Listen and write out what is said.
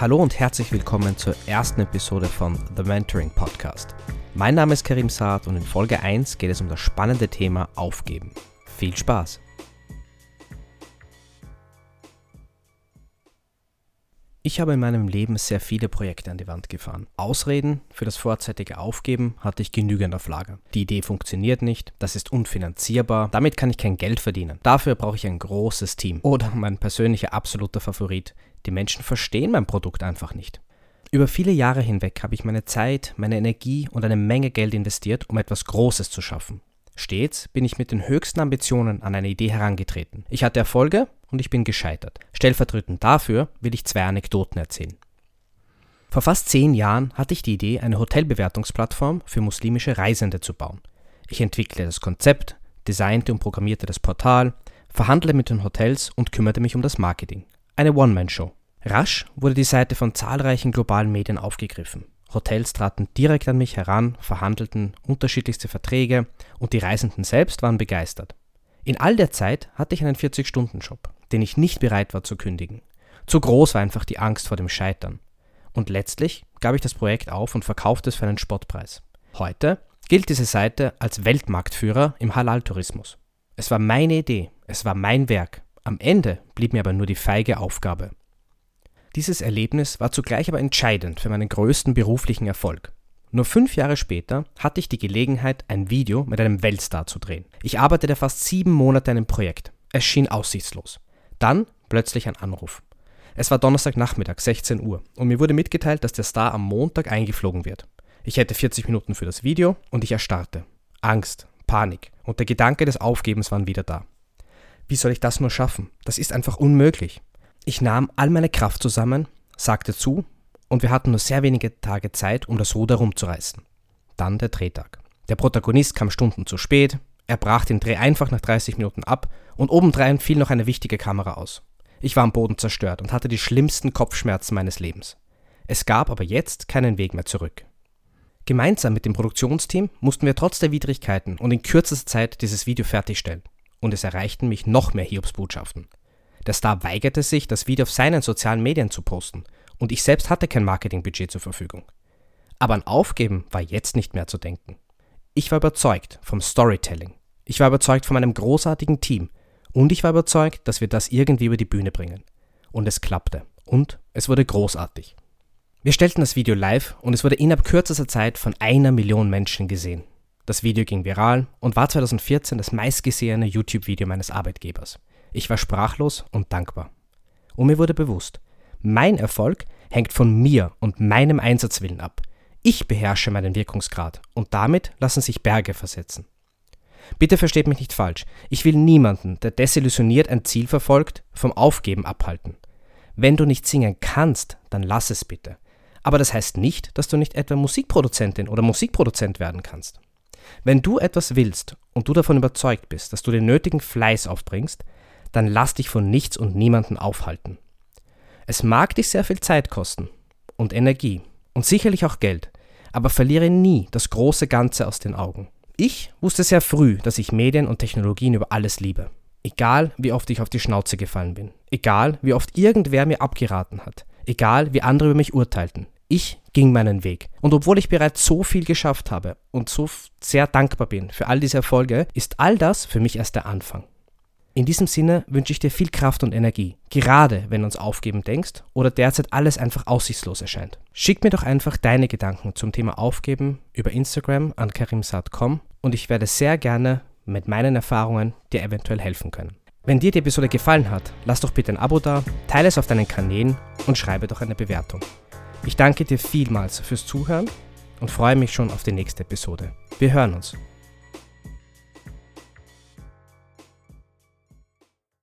Hallo und herzlich willkommen zur ersten Episode von The Mentoring Podcast. Mein Name ist Karim Saad und in Folge 1 geht es um das spannende Thema Aufgeben. Viel Spaß! Ich habe in meinem Leben sehr viele Projekte an die Wand gefahren. Ausreden für das vorzeitige Aufgeben hatte ich genügend auf Lager. Die Idee funktioniert nicht, das ist unfinanzierbar, damit kann ich kein Geld verdienen. Dafür brauche ich ein großes Team. Oder mein persönlicher absoluter Favorit, die Menschen verstehen mein Produkt einfach nicht. Über viele Jahre hinweg habe ich meine Zeit, meine Energie und eine Menge Geld investiert, um etwas Großes zu schaffen. Stets bin ich mit den höchsten Ambitionen an eine Idee herangetreten. Ich hatte Erfolge und ich bin gescheitert. Stellvertretend dafür will ich zwei Anekdoten erzählen. Vor fast zehn Jahren hatte ich die Idee, eine Hotelbewertungsplattform für muslimische Reisende zu bauen. Ich entwickelte das Konzept, designte und programmierte das Portal, verhandelte mit den Hotels und kümmerte mich um das Marketing. Eine One-Man-Show. Rasch wurde die Seite von zahlreichen globalen Medien aufgegriffen. Hotels traten direkt an mich heran, verhandelten unterschiedlichste Verträge und die Reisenden selbst waren begeistert. In all der Zeit hatte ich einen 40-Stunden-Job, den ich nicht bereit war zu kündigen. Zu groß war einfach die Angst vor dem Scheitern. Und letztlich gab ich das Projekt auf und verkaufte es für einen Spottpreis. Heute gilt diese Seite als Weltmarktführer im Halal-Tourismus. Es war meine Idee, es war mein Werk. Am Ende blieb mir aber nur die feige Aufgabe, dieses Erlebnis war zugleich aber entscheidend für meinen größten beruflichen Erfolg. Nur fünf Jahre später hatte ich die Gelegenheit, ein Video mit einem Weltstar zu drehen. Ich arbeitete fast sieben Monate an einem Projekt. Es schien aussichtslos. Dann plötzlich ein Anruf. Es war Donnerstagnachmittag, 16 Uhr, und mir wurde mitgeteilt, dass der Star am Montag eingeflogen wird. Ich hätte 40 Minuten für das Video und ich erstarrte. Angst, Panik und der Gedanke des Aufgebens waren wieder da. Wie soll ich das nur schaffen? Das ist einfach unmöglich. Ich nahm all meine Kraft zusammen, sagte zu und wir hatten nur sehr wenige Tage Zeit, um das Ruder rumzureißen. Dann der Drehtag. Der Protagonist kam Stunden zu spät, er brach den Dreh einfach nach 30 Minuten ab und obendrein fiel noch eine wichtige Kamera aus. Ich war am Boden zerstört und hatte die schlimmsten Kopfschmerzen meines Lebens. Es gab aber jetzt keinen Weg mehr zurück. Gemeinsam mit dem Produktionsteam mussten wir trotz der Widrigkeiten und in kürzester Zeit dieses Video fertigstellen. Und es erreichten mich noch mehr Hiobsbotschaften. Der Star weigerte sich, das Video auf seinen sozialen Medien zu posten und ich selbst hatte kein Marketingbudget zur Verfügung. Aber an Aufgeben war jetzt nicht mehr zu denken. Ich war überzeugt vom Storytelling. Ich war überzeugt von meinem großartigen Team und ich war überzeugt, dass wir das irgendwie über die Bühne bringen. Und es klappte. Und es wurde großartig. Wir stellten das Video live und es wurde innerhalb kürzester Zeit von einer Million Menschen gesehen. Das Video ging viral und war 2014 das meistgesehene YouTube-Video meines Arbeitgebers. Ich war sprachlos und dankbar. Und mir wurde bewusst, mein Erfolg hängt von mir und meinem Einsatzwillen ab. Ich beherrsche meinen Wirkungsgrad und damit lassen sich Berge versetzen. Bitte versteht mich nicht falsch. Ich will niemanden, der desillusioniert ein Ziel verfolgt, vom Aufgeben abhalten. Wenn du nicht singen kannst, dann lass es bitte. Aber das heißt nicht, dass du nicht etwa Musikproduzentin oder Musikproduzent werden kannst. Wenn du etwas willst und du davon überzeugt bist, dass du den nötigen Fleiß aufbringst, dann lass dich von nichts und niemanden aufhalten. Es mag dich sehr viel Zeit kosten und Energie und sicherlich auch Geld, aber verliere nie das große Ganze aus den Augen. Ich wusste sehr früh, dass ich Medien und Technologien über alles liebe. Egal, wie oft ich auf die Schnauze gefallen bin. Egal, wie oft irgendwer mir abgeraten hat. Egal, wie andere über mich urteilten. Ich ging meinen Weg. Und obwohl ich bereits so viel geschafft habe und so sehr dankbar bin für all diese Erfolge, ist all das für mich erst der Anfang. In diesem Sinne wünsche ich dir viel Kraft und Energie, gerade wenn du uns aufgeben denkst oder derzeit alles einfach aussichtslos erscheint. Schick mir doch einfach deine Gedanken zum Thema Aufgeben über Instagram an karimsat.com und ich werde sehr gerne mit meinen Erfahrungen dir eventuell helfen können. Wenn dir die Episode gefallen hat, lass doch bitte ein Abo da, teile es auf deinen Kanälen und schreibe doch eine Bewertung. Ich danke dir vielmals fürs Zuhören und freue mich schon auf die nächste Episode. Wir hören uns.